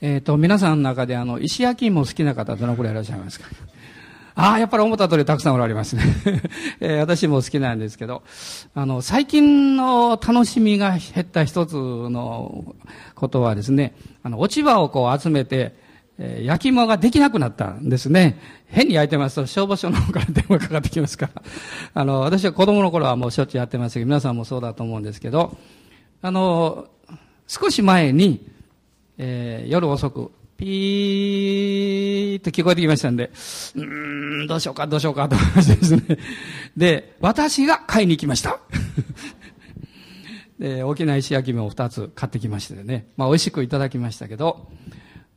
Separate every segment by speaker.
Speaker 1: えっ、ー、と、皆さんの中であの、石焼き芋好きな方どのくらいいらっしゃいますか？ああ、やっぱり思った通りたくさんおられますね。えー、私も好きなんですけど、あの、最近の楽しみが減った一つのことはですね、あの、落ち葉をこう集めて、えー、焼き芋ができなくなったんですね。変に焼いてますと消防署の方から電話かかってきますから。あの、私は子供の頃はもうしょっちゅうやってますけど、皆さんもそうだと思うんですけど、あの、少し前に、えー、夜遅く、ピーって聞こえてきましたんで、うーん、どうしようか、どうしようか、と思いましてですね。で、私が買いに行きました。で、大きな石焼き芋を2つ買ってきましてね。まあ、美味しくいただきましたけど、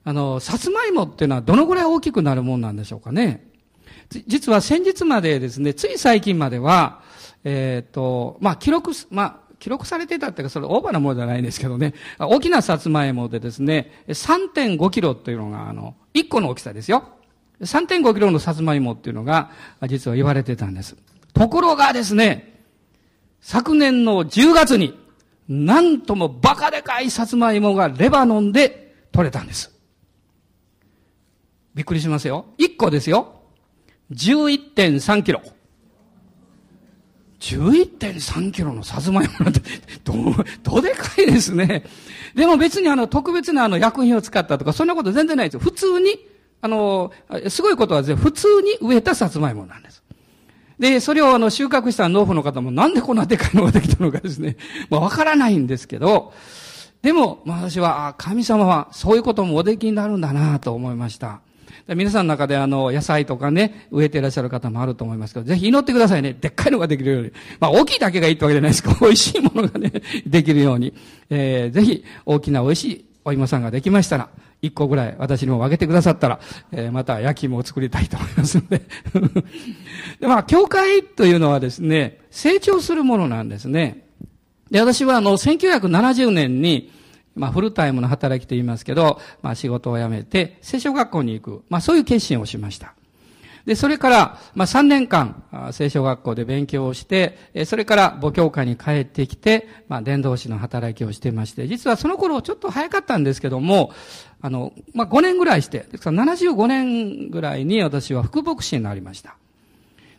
Speaker 1: あの、さつまいもっていうのはどのぐらい大きくなるもんなんでしょうかね。実は先日までですね、つい最近までは、えっ、ー、と、まあ、記録、まあ、記録されてたっていうか、それオーバーなものじゃないんですけどね、大きなさつまいもでですね、3.5キロっていうのが、あの、1個の大きさですよ。3.5キロのさつまいもっていうのが、実は言われてたんです。ところがですね、昨年の10月に、なんともバカでかいさつまいもがレバノンで取れたんです。びっくりしますよ。1個ですよ。11.3キロ。11.3キロのさつまいもなんて、ど、どでかいですね。でも別にあの、特別なあの、薬品を使ったとか、そんなこと全然ないですよ。普通に、あの、すごいことは普通に植えたさつまいもなんです。で、それをあの、収穫した農夫の方もなんでこんなでかいのができたのかですね。まあ、わからないんですけど、でも、まあ、私は、神様はそういうこともおできになるんだなと思いました。皆さんの中であの、野菜とかね、植えていらっしゃる方もあると思いますけど、ぜひ祈ってくださいね。でっかいのができるように。まあ、大きいだけがいいってわけじゃないですけど、美味しいものがね、できるように。えー、ぜひ、大きな美味しいお芋さんができましたら、一個ぐらい私にも分けてくださったら、えー、また焼き芋を作りたいと思いますので。で、まあ、教会というのはですね、成長するものなんですね。で、私はあの、1970年に、まあ、フルタイムの働きと言いますけど、まあ、仕事を辞めて、聖書学校に行く。まあ、そういう決心をしました。で、それから、まあ、3年間、聖書学校で勉強をして、それから母教会に帰ってきて、まあ、伝道師の働きをしてまして、実はその頃ちょっと早かったんですけども、あの、まあ、5年ぐらいして、ですから75年ぐらいに私は副牧師になりました。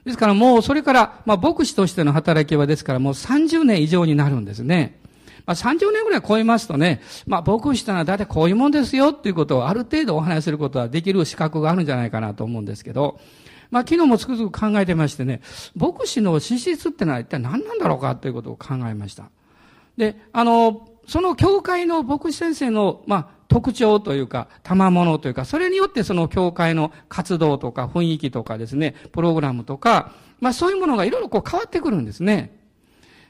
Speaker 1: ですからもうそれから、まあ、牧師としての働きはですからもう30年以上になるんですね。まあ、30年ぐらい超えますとね、まあ、牧師というのは大体こういうもんですよっていうことをある程度お話しすることはできる資格があるんじゃないかなと思うんですけど、まあ、昨日もつくづく考えてましてね、牧師の資質ってのは一体何なんだろうかということを考えました。で、あの、その教会の牧師先生の、まあ、特徴というか、賜物というか、それによってその教会の活動とか雰囲気とかですね、プログラムとか、まあそういうものがいろいろこう変わってくるんですね。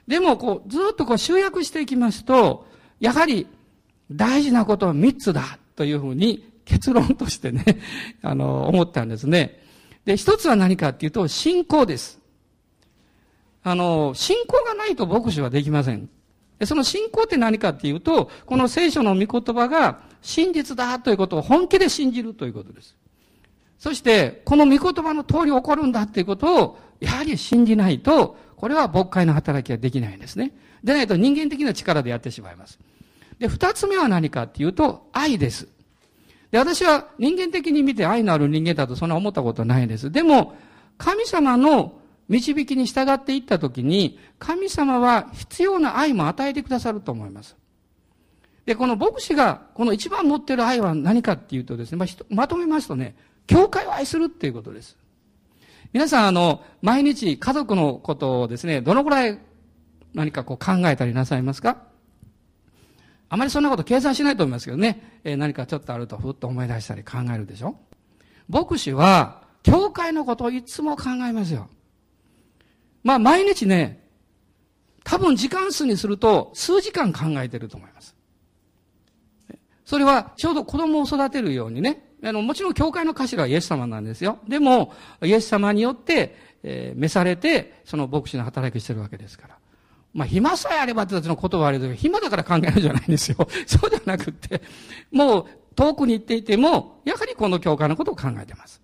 Speaker 1: でも、こう、ずっとこう集約していきますと、やはり大事なことは三つだというふうに結論としてね、あの、思ったんですね。で、一つは何かっていうと、信仰です。あの、信仰がないと牧師はできません。でその信仰って何かっていうと、この聖書の御言葉が真実だということを本気で信じるということです。そして、この御言葉の通り起こるんだっていうことを、やはり信じないと、これは牧会の働きはできないんですね。でないと人間的な力でやってしまいます。で、二つ目は何かっていうと、愛です。で、私は人間的に見て愛のある人間だとそんな思ったことないんです。でも、神様の導きに従っていったときに、神様は必要な愛も与えてくださると思います。で、この牧師が、この一番持ってる愛は何かっていうとですね、まあ、まとめますとね、教会を愛するっていうことです。皆さん、あの、毎日家族のことをですね、どのくらい何かこう考えたりなさいますか？あまりそんなこと計算しないと思いますけどね、えー、何かちょっとあるとふっと思い出したり考えるでしょ？牧師は、教会のことをいつも考えますよ。まあ、毎日ね、多分時間数にすると数時間考えてると思います。それはちょうど子供を育てるようにね、あの、もちろん教会の頭はイエス様なんですよ。でも、イエス様によって、えー、召されて、その牧師の働きしてるわけですから。まあ、暇さえあればっての言葉はあれですけど、暇だから考えるんじゃないんですよ。そうじゃなくって、もう遠くに行っていても、やはりこの教会のことを考えてます。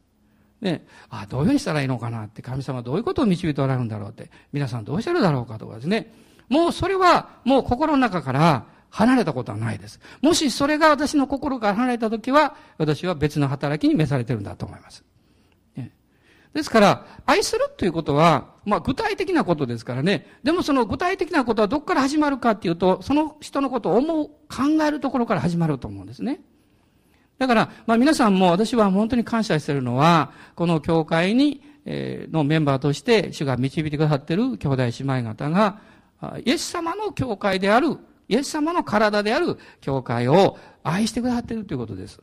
Speaker 1: ね、あどういうふうにしたらいいのかなって、神様はどういうことを導いておられるんだろうって、皆さんどうしてるだろうかとかですね。もうそれは、もう心の中から、離れたことはないです。もしそれが私の心から離れたときは、私は別の働きに召されてるんだと思います。ですから、愛するということは、まあ具体的なことですからね。でもその具体的なことはどこから始まるかっていうと、その人のことを思う、考えるところから始まると思うんですね。だから、まあ皆さんも私は本当に感謝しているのは、この教会に、えー、のメンバーとして主が導いてくださっている兄弟姉妹方が、イエス様の教会である、イエス様の体である教会を愛してくださっているということです。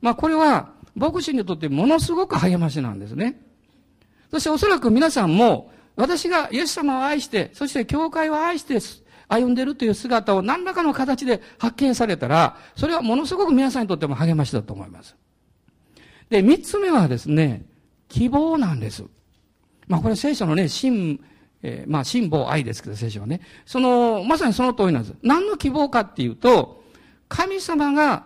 Speaker 1: まあこれは、牧師にとってものすごく励ましなんですね。そしておそらく皆さんも、私がイエス様を愛して、そして教会を愛して歩んでいるという姿を何らかの形で発見されたら、それはものすごく皆さんにとっても励ましだと思います。で、三つ目はですね、希望なんです。まあこれ聖書のね、真、えー、まあ辛抱愛ですけど聖書はね。その、まさにその通りなんです。何の希望かっていうと、神様が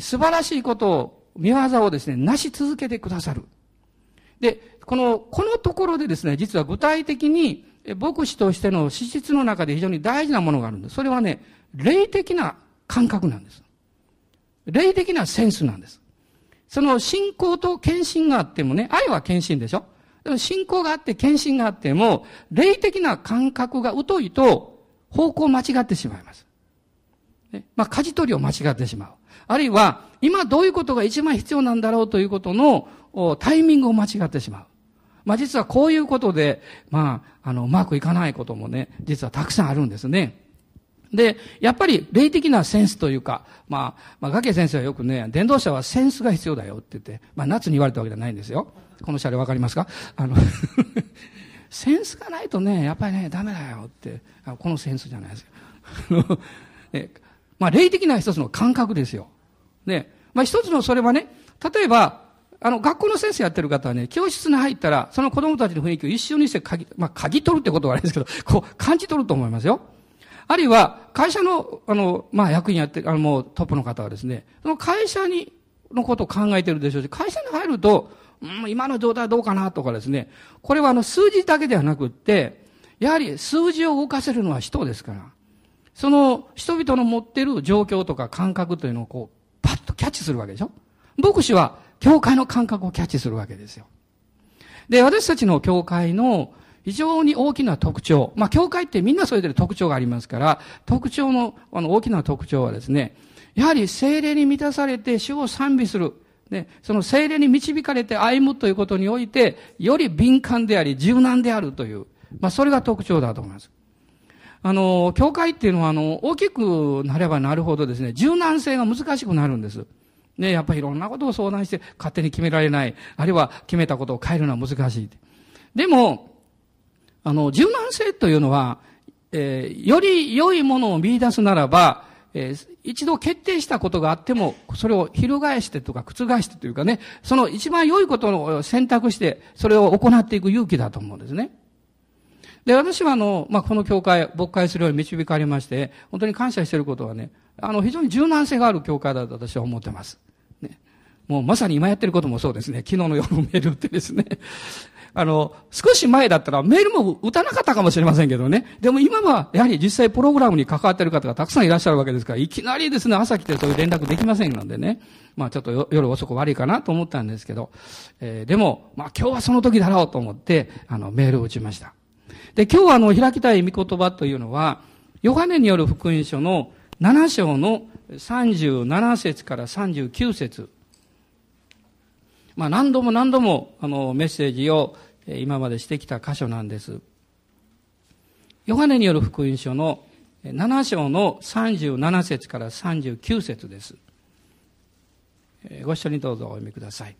Speaker 1: 素晴らしいことを、見業をですね、なし続けてくださる。で、この、このところでですね、実は具体的に、牧師としての資質の中で非常に大事なものがあるんです。それはね、霊的な感覚なんです。霊的なセンスなんです。その信仰と献身があってもね、愛は献身でしょでも信仰があって献身があっても、霊的な感覚が疎いと方向を間違ってしまいます。ね、まあ、舵取りを間違ってしまう。あるいは、今どういうことが一番必要なんだろうということのタイミングを間違ってしまう。まあ実はこういうことで、まあ、あの、うまくいかないこともね、実はたくさんあるんですね。で、やっぱり霊的なセンスというか、まあ、まあ、ガケ先生はよくね、電動車はセンスが必要だよって言って、まあ夏に言われたわけじゃないんですよ。この車両わかりますか？あの センスがないとね、やっぱりね、ダメだよって、あこのセンスじゃないですよ。ね、まあ霊的な一つの感覚ですよ。ね、まあ一つのそれはね、例えば、あの、学校の先生やってる方はね、教室に入ったら、その子供たちの雰囲気を一緒にして鍵、まあ、鍵取るってことはあれですけど、こう、感じ取ると思いますよ。あるいは、会社の、あの、まあ、役員やって、あの、もうトップの方はですね、その会社に、のことを考えてるでしょうし、会社に入ると、うん、今の状態はどうかなとかですね、これはあの、数字だけではなくって、やはり数字を動かせるのは人ですから、その人々の持ってる状況とか感覚というのをこう、パッとキャッチするわけでしょ牧師は教会の感覚をキャッチするわけですよ。で、私たちの教会の非常に大きな特徴。まあ、教会ってみんなそれぞれ特徴がありますから、特徴の、あの、大きな特徴はですね、やはり精霊に満たされて主を賛美する。ね、その精霊に導かれて歩むということにおいて、より敏感であり、柔軟であるという、まあ、それが特徴だと思います。あの、教会っていうのは、あの、大きくなればなるほどですね、柔軟性が難しくなるんです。ね、やっぱりいろんなことを相談して勝手に決められない。あるいは決めたことを変えるのは難しい。でも、あの、柔軟性というのは、えー、より良いものを見出すならば、えー、一度決定したことがあっても、それを翻してとか覆してというかね、その一番良いことを選択して、それを行っていく勇気だと思うんですね。で、私はあの、まあ、この教会、牧会するように導かれまして、本当に感謝していることはね、あの、非常に柔軟性がある教会だと私は思ってます。ね。もうまさに今やってることもそうですね。昨日の夜メールってですね。あの、少し前だったらメールも打たなかったかもしれませんけどね。でも今はやはり実際プログラムに関わっている方がたくさんいらっしゃるわけですから、いきなりですね、朝来てそういう連絡できませんのでね。まあちょっと夜遅く悪いかなと思ったんですけど、えー、でも、まあ今日はその時だろうと思って、あの、メールを打ちました。で、今日はあの、開きたい御言葉というのは、ヨハネによる福音書の7章の37節から39節まあ何度も何度もあのメッセージを今までしてきた箇所なんです。ヨハネによる福音書の7章の37節から39節です。ご一緒にどうぞお読みください。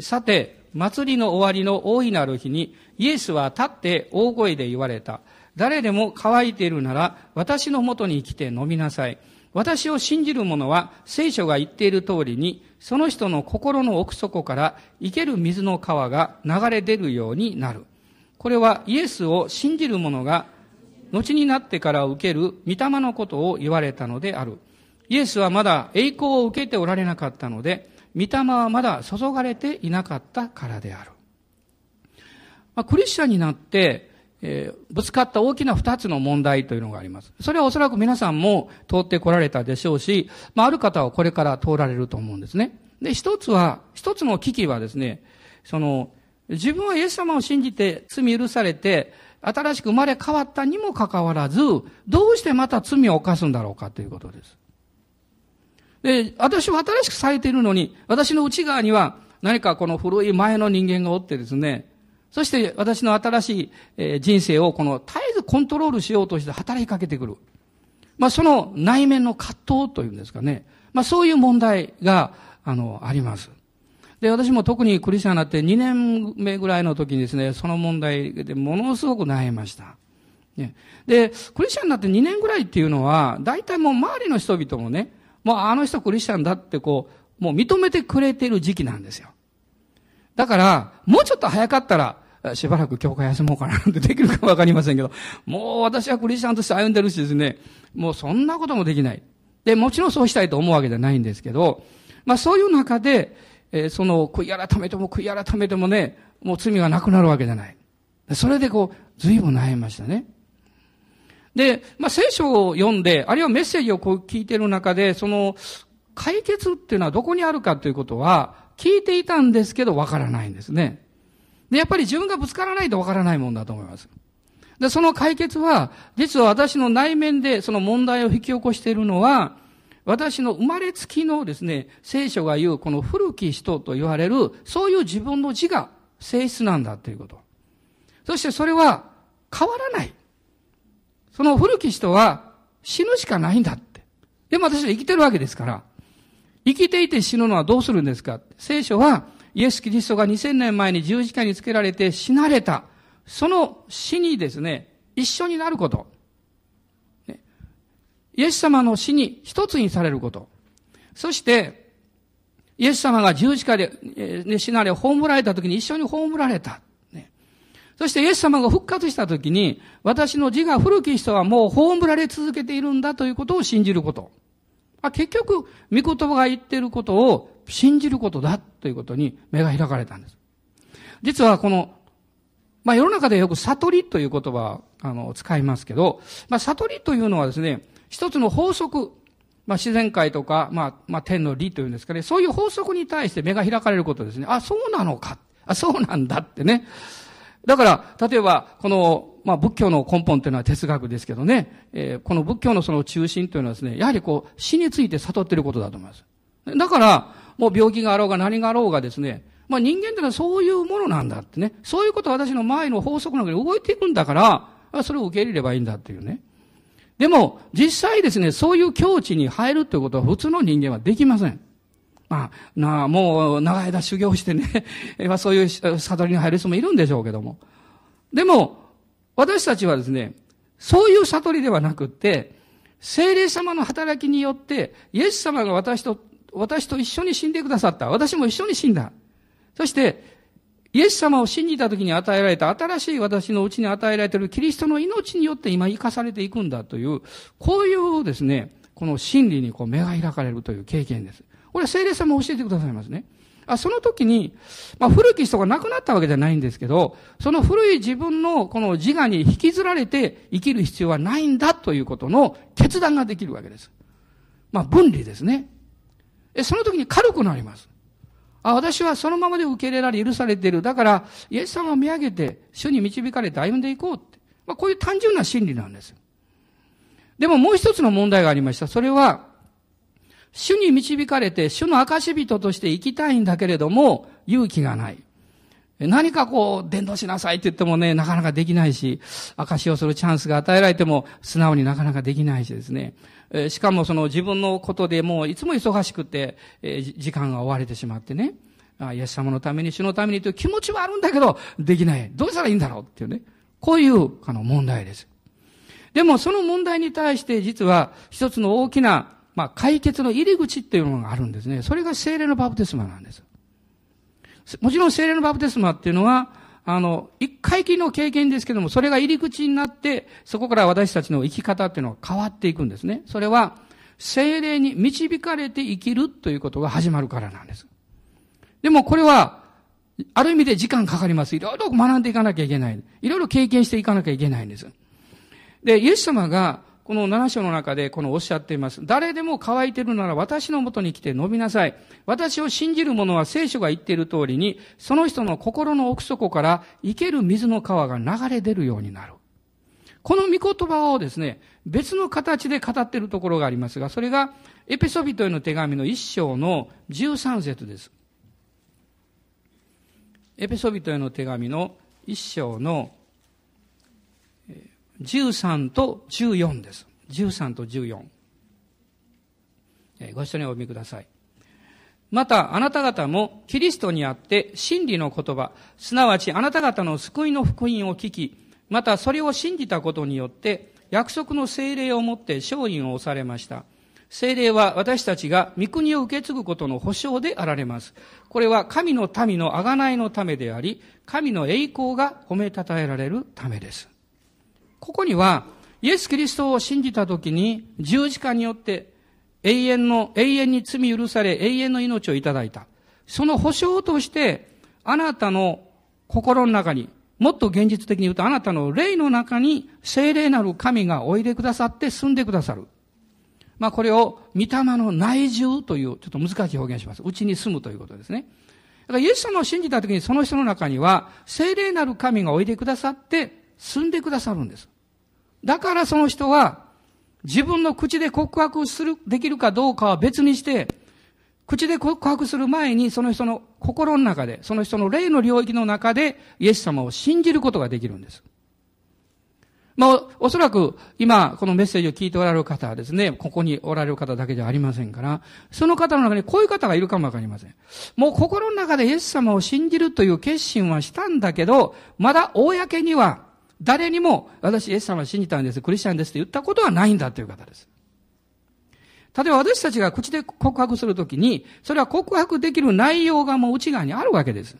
Speaker 1: さて、祭りの終わりの大いなる日に、イエスは立って大声で言われた。誰でも乾いているなら、私のもとに来て飲みなさい。私を信じる者は、聖書が言っている通りに、その人の心の奥底から生ける水の川が流れ出るようになる。これはイエスを信じる者が、後になってから受ける御霊のことを言われたのである。イエスはまだ栄光を受けておられなかったので、御霊はまだ注がれていなかったからである。まあ、クリスチャンになって、えー、ぶつかった大きな二つの問題というのがあります。それはおそらく皆さんも通ってこられたでしょうし、まあ、ある方はこれから通られると思うんですね。で、一つは、一つの危機はですね、その、自分はイエス様を信じて罪許されて、新しく生まれ変わったにもかかわらず、どうしてまた罪を犯すんだろうかということです。で、私は新しくされているのに、私の内側には何かこの古い前の人間がおってですね、そして私の新しい人生をこの絶えずコントロールしようとして働きかけてくる。まあその内面の葛藤というんですかね。まあそういう問題が、あの、あります。で、私も特にクリスチャンになって2年目ぐらいの時にですね、その問題でものすごく悩みました。ね、で、クリスチャンになって2年ぐらいっていうのは、大体もう周りの人々もね、もうあの人クリスチャンだってこう、もう認めてくれてる時期なんですよ。だから、もうちょっと早かったら、しばらく教会休もうかなってできるかわかりませんけど、もう私はクリスチャンとして歩んでるしですね、もうそんなこともできない。で、もちろんそうしたいと思うわけじゃないんですけど、まあそういう中で、えー、その悔い改めても悔い改めてもね、もう罪がなくなるわけじゃない。それでこう、随分悩みましたね。で、まあ聖書を読んで、あるいはメッセージをこう聞いてる中で、その、解決っていうのはどこにあるかということは、聞いていたんですけど、わからないんですね。で、やっぱり自分がぶつからないとわからないもんだと思います。で、その解決は、実は私の内面でその問題を引き起こしているのは、私の生まれつきのですね、聖書が言うこの古き人と言われる、そういう自分の自我、性質なんだということ。そしてそれは変わらない。その古き人は死ぬしかないんだって。でも私は生きてるわけですから、生きていて死ぬのはどうするんですか聖書はイエス・キリストが2000年前に十字架につけられて死なれた。その死にですね、一緒になること。イエス様の死に一つにされること。そして、イエス様が十字架で、ね、死なれ、葬られた時に一緒に葬られた。ね、そしてイエス様が復活した時に、私の字が古き人はもう葬られ続けているんだということを信じること。結局、御言葉が言っていることを信じることだということに目が開かれたんです。実はこの、まあ世の中でよく悟りという言葉あの、使いますけど、まあ悟りというのはですね、一つの法則、まあ自然界とか、まあ、まあ天の理というんですかね、そういう法則に対して目が開かれることですね。あ、そうなのか。あ、そうなんだってね。だから、例えば、この、まあ、仏教の根本というのは哲学ですけどね、えー、この仏教のその中心というのはですね、やはりこう、死について悟っていることだと思います。だから、もう病気があろうが何があろうがですね、まあ人間ってのはそういうものなんだってね。そういうことは私の前の法則の中に動いていくんだから、それを受け入れればいいんだっていうね。でも、実際ですね、そういう境地に入るということは普通の人間はできません。まあ、なもう長い間修行してね、そういう悟りに入る人もいるんでしょうけども。でも、私たちはですね、そういう悟りではなくって、精霊様の働きによって、イエス様が私と私と一緒に死んでくださった。私も一緒に死んだ。そして、イエス様を信じた時に与えられた新しい私のうちに与えられているキリストの命によって今生かされていくんだという、こういうですね、この真理にこう目が開かれるという経験です。これは聖霊様教えてくださいますね。あその時に、まあ、古き人が亡くなったわけじゃないんですけど、その古い自分のこの自我に引きずられて生きる必要はないんだということの決断ができるわけです。まあ、分離ですね。その時に軽くなります。あ、私はそのままで受け入れられ許されている。だから、イエス様を見上げて、主に導かれて歩んでいこうって。まあ、こういう単純な真理なんです。でももう一つの問題がありました。それは、主に導かれて、主の証人として生きたいんだけれども、勇気がない。何かこう、伝道しなさいって言ってもね、なかなかできないし、証をするチャンスが与えられても、素直になかなかできないしですね。えしかもその自分のことでもういつも忙しくて、え時間が追われてしまってね。あイエス様のために、主のためにという気持ちはあるんだけど、できない。どうしたらいいんだろうっていうね。こういう、あの、問題です。でも、その問題に対して、実は、一つの大きな、まあ、解決の入り口っていうのがあるんですね。それが精霊のバプテスマなんです。もちろん精霊のバプテスマっていうのは、あの、一回きりの経験ですけども、それが入り口になって、そこから私たちの生き方っていうのは変わっていくんですね。それは、精霊に導かれて生きるということが始まるからなんです。でもこれは、ある意味で時間かかります。いろいろ学んでいかなきゃいけない。いろいろ経験していかなきゃいけないんです。で、イエス様が、この7章の中でこのおっしゃっています。誰でも乾いてるなら私のもとに来て飲みなさい。私を信じる者は聖書が言っている通りに、その人の心の奥底から生ける水の川が流れ出るようになる。この御言葉をですね、別の形で語っているところがありますが、それがエペソビトへの手紙の一章の13節です。エペソビトへの手紙の一章の13と14です。13と14。ご一緒にお読みください。また、あなた方もキリストにあって真理の言葉、すなわちあなた方の救いの福音を聞き、またそれを信じたことによって、約束の精霊をもって勝因を押されました。精霊は私たちが御国を受け継ぐことの保証であられます。これは神の民の贖いのためであり、神の栄光が褒めたたえられるためです。ここには、イエス・キリストを信じたときに、十字架によって永遠の、永遠に罪許され、永遠の命をいただいた。その保証として、あなたの心の中に、もっと現実的に言うと、あなたの霊の中に聖霊なる神がおいでくださって住んでくださる。まあこれを、御霊の内住という、ちょっと難しい表現します。うちに住むということですね。だからイエス様を信じたときにその人の中には、聖霊なる神がおいでくださって住んでくださるんです。だからその人は、自分の口で告白する、できるかどうかは別にして、口で告白する前に、その人の心の中で、その人の霊の領域の中で、イエス様を信じることができるんです。まあ、おそらく、今、このメッセージを聞いておられる方はですね、ここにおられる方だけじゃありませんから、その方の中にこういう方がいるかもわかりません。もう心の中でイエス様を信じるという決心はしたんだけど、まだ公には誰にも、私、イエス様を信じたんです、クリスチャンですって言ったことはないんだという方です。例えば私たちが口で告白するときに、それは告白できる内容がもう内側にあるわけです。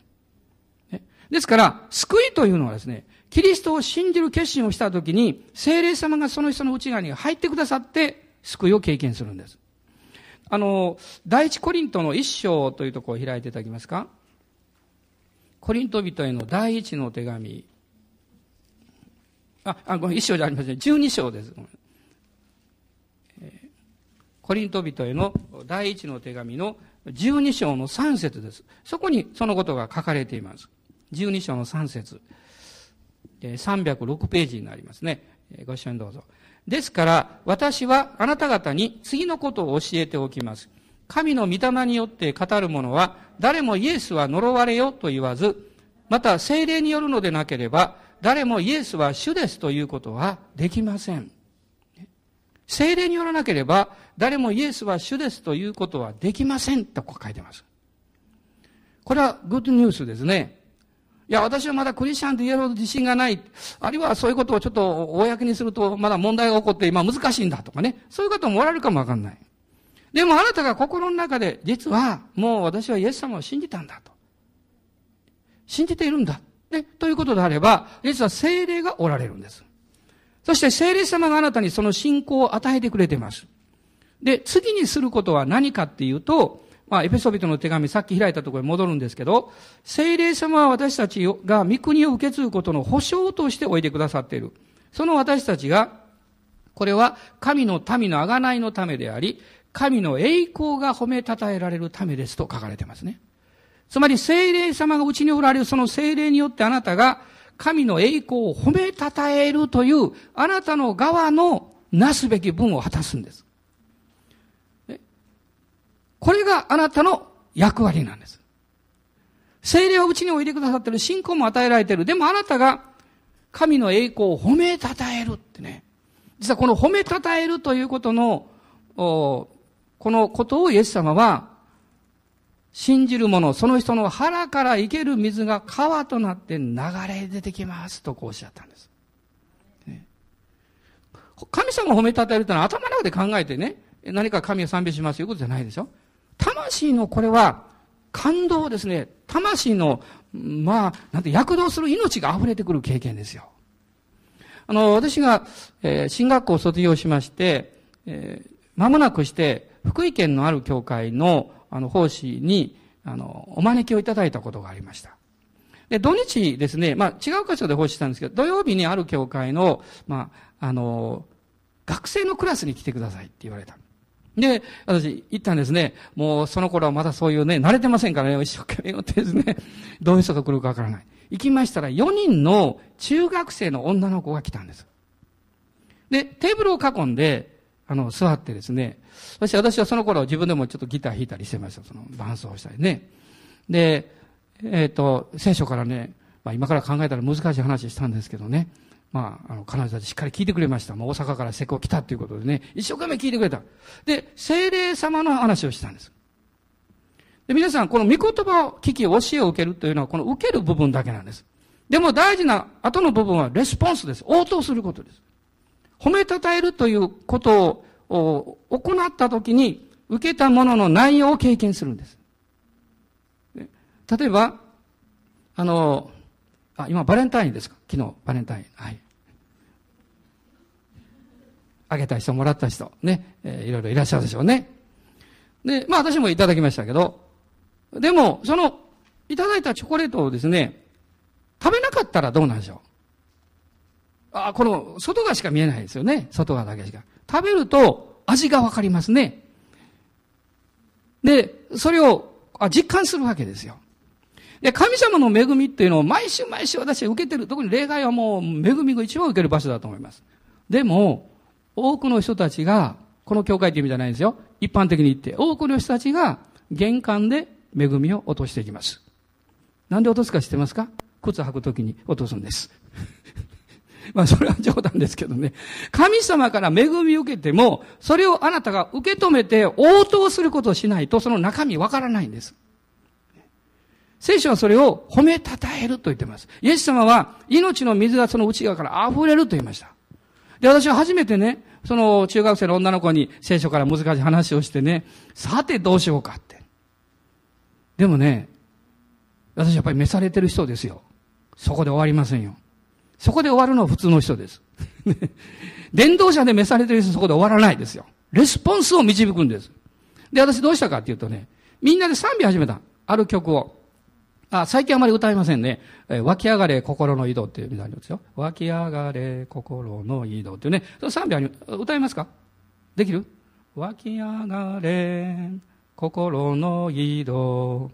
Speaker 1: ですから、救いというのはですね、キリストを信じる決心をしたときに、精霊様がその人の内側に入ってくださって、救いを経験するんです。あの、第一コリントの一章というところを開いていただけますか？コリント人への第一の手紙あ、あ、ごめん、一章じゃありません。十二章です。コリント人への第一の手紙の十二章の三節です。そこにそのことが書かれています。十二章の三節。306ページになりますね。ご一緒にどうぞ。ですから、私はあなた方に次のことを教えておきます。神の御霊によって語る者は、誰もイエスは呪われよと言わず、また精霊によるのでなければ、誰もイエスは主ですということはできません。精霊によらなければ、誰もイエスは主ですということはできませんと書いてます。これはグッドニュースですね。いや、私はまだクリスチャンと言えるほど自信がない。あるいはそういうことをちょっと公にするとまだ問題が起こって今難しいんだとかね。そういう方もおられるかもわかんない。でもあなたが心の中で、実はもう私はイエス様を信じたんだと。信じているんだ。ね、ということであれば、実は精霊がおられるんです。そして精霊様があなたにその信仰を与えてくれています。で、次にすることは何かっていうと、まあ、エペソビトの手紙、さっき開いたところに戻るんですけど、精霊様は私たちが御国を受け継ぐことの保証としておいてくださっている。その私たちが、これは神の民の贖いのためであり、神の栄光が褒めたたえられるためですと書かれてますね。つまり精霊様がうちにおられるその精霊によってあなたが神の栄光を褒めたたえるというあなたの側のなすべき分を果たすんです。これがあなたの役割なんです。精霊はうちにおいでくださってる信仰も与えられてる。でもあなたが神の栄光を褒めたたえるってね。実はこの褒めたたえるということの、このことをイエス様は信じる者、その人の腹から生ける水が川となって流れ出てきますとこうおっしゃったんです。ね、神様を褒めたたえるというのは頭の中で考えてね、何か神を賛美しますということじゃないでしょ魂のこれは感動ですね。魂の、まあ、なんて躍動する命が溢れてくる経験ですよ。あの、私が、えー、進学校を卒業しまして、えー、間もなくして、福井県のある教会の、あの、奉仕に、あの、お招きをいただいたことがありました。で、土日ですね、まあ違う箇所で奉仕したんですけど、土曜日にある教会の、まあ、あの、学生のクラスに来てくださいって言われた。で、私行ったんですね。もうその頃はまだそういうね、慣れてませんからね、一生懸命ってですね、どういう人が来るかわからない。行きましたら4人の中学生の女の子が来たんです。で、テーブルを囲んで、あの、座ってですね、そして私はその頃自分でもちょっとギター弾いたりしてました。その伴奏したりね。で、えっ、ー、と、聖書からね、まあ今から考えたら難しい話したんですけどね。まあ、あの、彼女たちしっかり聞いてくれました。もう大阪から施工来たということでね、一生懸命聞いてくれた。で、精霊様の話をしたんです。で、皆さん、この御言葉を聞き、教えを受けるというのは、この受ける部分だけなんです。でも大事な後の部分はレスポンスです。応答することです。褒めたたえるということを行ったときに、受けたものの内容を経験するんです。例えば、あの、あ、今バレンタインですか？昨日、バレンタイン。はい。あげた人、もらった人、ね、えー、いろいろいらっしゃるでしょうね。で、まあ私もいただきましたけど、でも、その、いただいたチョコレートをですね、食べなかったらどうなんでしょう？あ、この、外側しか見えないですよね。外側だけしか。食べると味がわかりますね。で、それをあ実感するわけですよ。で、神様の恵みっていうのを毎週毎週私は受けてる。特に例外はもう恵みが一番受ける場所だと思います。でも、多くの人たちが、この教会って意味じゃないんですよ。一般的に言って、多くの人たちが玄関で恵みを落としていきます。なんで落とすか知ってますか？靴履くときに落とすんです。まあそれは冗談ですけどね。神様から恵みを受けても、それをあなたが受け止めて応答することをしないと、その中身わからないんです。聖書はそれを褒めたたえると言ってます。イエス様は命の水がその内側から溢れると言いました。で、私は初めてね、その中学生の女の子に聖書から難しい話をしてね、さてどうしようかって。でもね、私やっぱり召されてる人ですよ。そこで終わりませんよ。そこで終わるのは普通の人です。伝道者で召されてる人そこで終わらないですよ。レスポンスを導くんです。で、私どうしたかっていうとね、みんなで賛美始めた。ある曲を。あ、最近あまり歌いませんね。えー、湧き上がれ心の移動っていうみたいなんですよ。湧き上がれ心の移動っていうね。その賛美歌いますか？できる？湧き上がれ心の移動。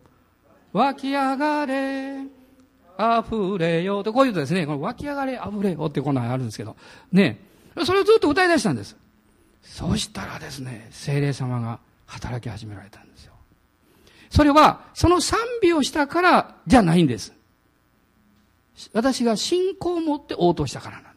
Speaker 1: 湧き上がれ溢れようと、こういうとですね、この湧き上がれ溢れよってこんなのあるんですけど、ね。それをずっと歌い出したんです。そしたらですね、精霊様が働き始められたんですよ。それは、その賛美をしたからじゃないんです。私が信仰を持って応答したからなんです。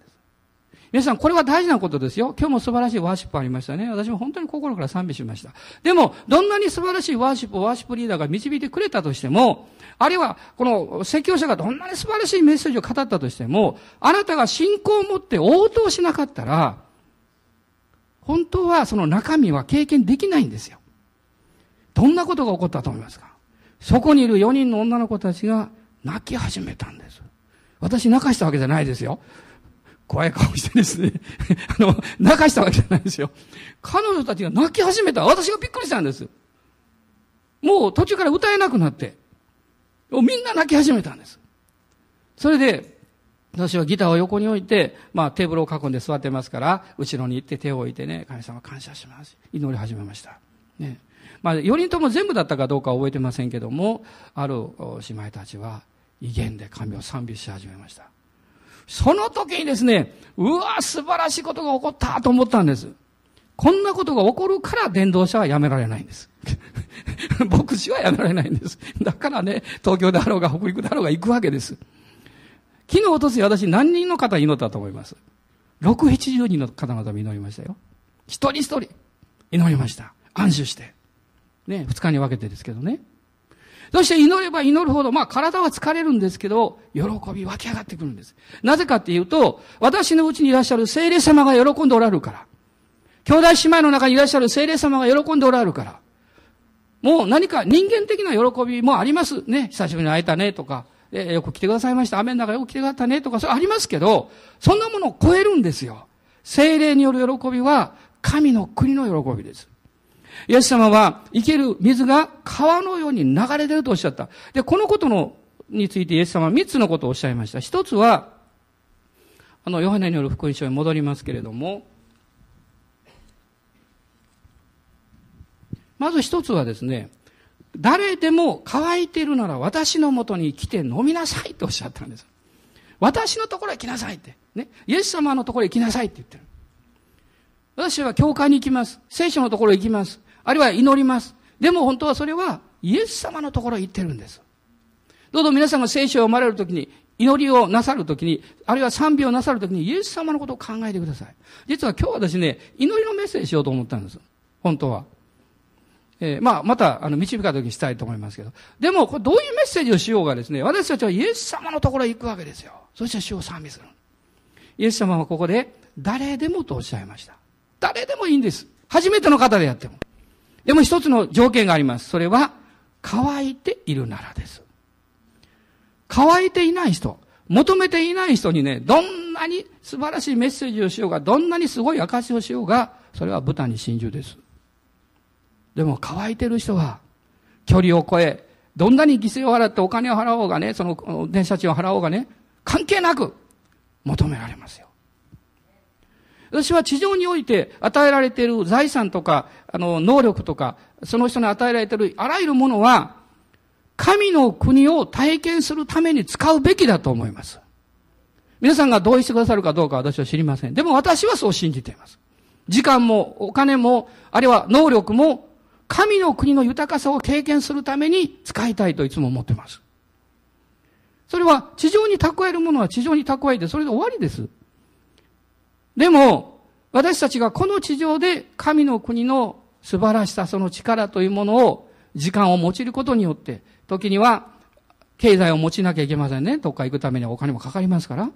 Speaker 1: 皆さん、これは大事なことですよ。今日も素晴らしいワーシップありましたね。私も本当に心から賛美しました。でも、どんなに素晴らしいワーシップをワーシップリーダーが導いてくれたとしても、あるいは、この説教者がどんなに素晴らしいメッセージを語ったとしても、あなたが信仰を持って応答しなかったら、本当はその中身は経験できないんですよ。どんなことが起こったと思いますか？そこにいる4人の女の子たちが泣き始めたんです。私泣かしたわけじゃないですよ。怖い顔してですね。あの、泣かしたわけじゃないですよ。彼女たちが泣き始めた。私がびっくりしたんです。もう途中から歌えなくなって。みんな泣き始めたんです。それで、私はギターを横に置いて、まあテーブルを囲んで座ってますから、後ろに行って手を置いてね、神様感謝します。祈り始めました。ね。まあ、4人とも全部だったかどうか覚えてませんけども、ある姉妹たちは威厳で神を賛美し始めました。その時にですね、うわ、素晴らしいことが起こったと思ったんです。こんなことが起こるから伝道者はやめられないんです。牧師はやめられないんです。だからね、東京であろうが北陸であろうが行くわけです。昨日、おとつい私何人の方祈ったと思います？6、70人の方々も祈りましたよ。一人一人祈りました。安心して。ね、二日に分けてですけどね。そして祈れば祈るほど、まあ体は疲れるんですけど、喜び湧き上がってくるんです。なぜかっていうと、私のうちにいらっしゃる聖霊様が喜んでおられるから。兄弟姉妹の中にいらっしゃる聖霊様が喜んでおられるから。もう何か人間的な喜びもあります。ね。久しぶりに会えたねとか、えよく来てくださいました。雨の中よく来てくださったねとか、それありますけど、そんなものを超えるんですよ。聖霊による喜びは、神の国の喜びです。イエス様は生ける水が川のように流れ出るとおっしゃった。で、このことのについてイエス様は三つのことをおっしゃいました。一つは、あの、ヨハネによる福音書に戻りますけれども、まず一つはですね、誰でも乾いているなら私のもとに来て飲みなさいとおっしゃったんです。私のところへ来なさいって。ね。イエス様のところへ来なさいって言ってる。私は教会に行きます。聖書のところへ行きます。あるいは祈ります。でも本当はそれはイエス様のところへ行ってるんです。どうぞ皆さんが聖書を読まれるときに、祈りをなさるときに、あるいは賛美をなさるときに、イエス様のことを考えてください。実は今日は私ね、祈りのメッセージしようと思ったんです。本当は。えー、まあ、また、あの、導かときにしたいと思いますけど。でも、これどういうメッセージをしようがですね、私たちはイエス様のところへ行くわけですよ。そして主を賛美する。イエス様はここで、誰でもとおっしゃいました。誰でもいいんです。初めての方でやっても。でも一つの条件があります。それは、乾いているならです。乾いていない人、求めていない人にね、どんなに素晴らしいメッセージをしようが、どんなにすごい証をしようが、それは豚に真珠です。でも乾いてる人は、距離を超え、どんなに犠牲を払ってお金を払おうがね、その電車賃を払おうがね、関係なく求められますよ。私は地上において与えられている財産とか、あの、能力とか、その人に与えられているあらゆるものは、神の国を体験するために使うべきだと思います。皆さんが同意してくださるかどうか私は知りません。でも私はそう信じています。時間もお金も、あるいは能力も、神の国の豊かさを経験するために使いたいといつも思っています。それは地上に蓄えるものは地上に蓄えてそれで終わりです。でも、私たちがこの地上で神の国の素晴らしさ、その力というものを、時間を用いることによって、時には、経済を持ちなきゃいけませんね。どっか行くためにはお金もかかりますから。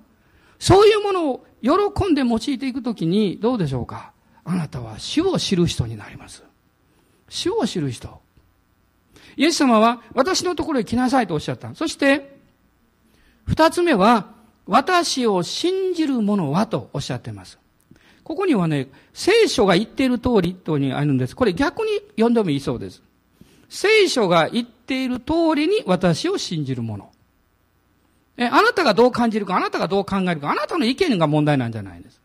Speaker 1: そういうものを喜んで用いていくときに、どうでしょうか？あなたは死を知る人になります。死を知る人。イエス様は、私のところへ来なさいとおっしゃった。そして、二つ目は、私を信じる者はとおっしゃっています。ここにはね、聖書が言っている通りとにあるんです。これ逆に読んでもいいそうです。聖書が言っている通りに私を信じる者。え、あなたがどう感じるか、あなたがどう考えるか、あなたの意見が問題なんじゃないんです。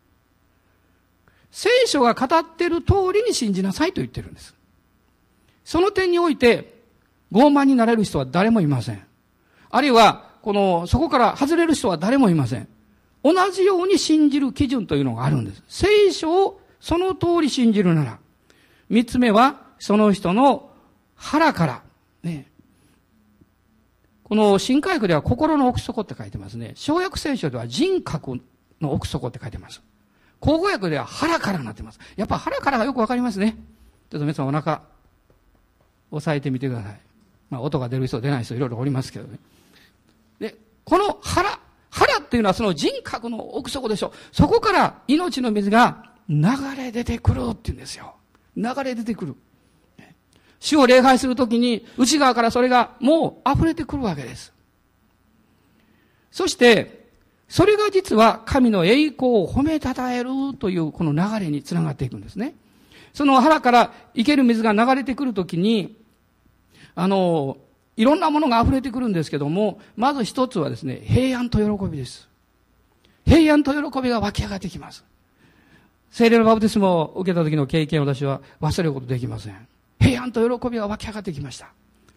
Speaker 1: 聖書が語っている通りに信じなさいと言ってるんです。その点において、傲慢になれる人は誰もいません。あるいは、この、そこから外れる人は誰もいません。同じように信じる基準というのがあるんです。聖書をその通り信じるなら。三つ目は、その人の腹から、ね。この新海区では心の奥底って書いてますね。小約聖書では人格の奥底って書いてます。口語訳では腹からになってます。やっぱ腹からがよくわかりますね。ちょっと皆さんお腹、押さえてみてください。まあ音が出る人出ない人いろいろおりますけどね。この腹、腹っていうのはその人格の奥底でしょ。そこから命の水が流れ出てくるって言うんですよ。流れ出てくる。主を礼拝するときに内側からそれがもう溢れてくるわけです。そして、それが実は神の栄光を褒めたたえるというこの流れにつながっていくんですね。その腹から生ける水が流れてくるときに、あの、いろんなものが溢れてくるんですけども、まず一つはですね、平安と喜びです。平安と喜びが湧き上がってきます。聖霊のバプテスマを受けた時の経験を私は忘れることできません。平安と喜びが湧き上がってきました。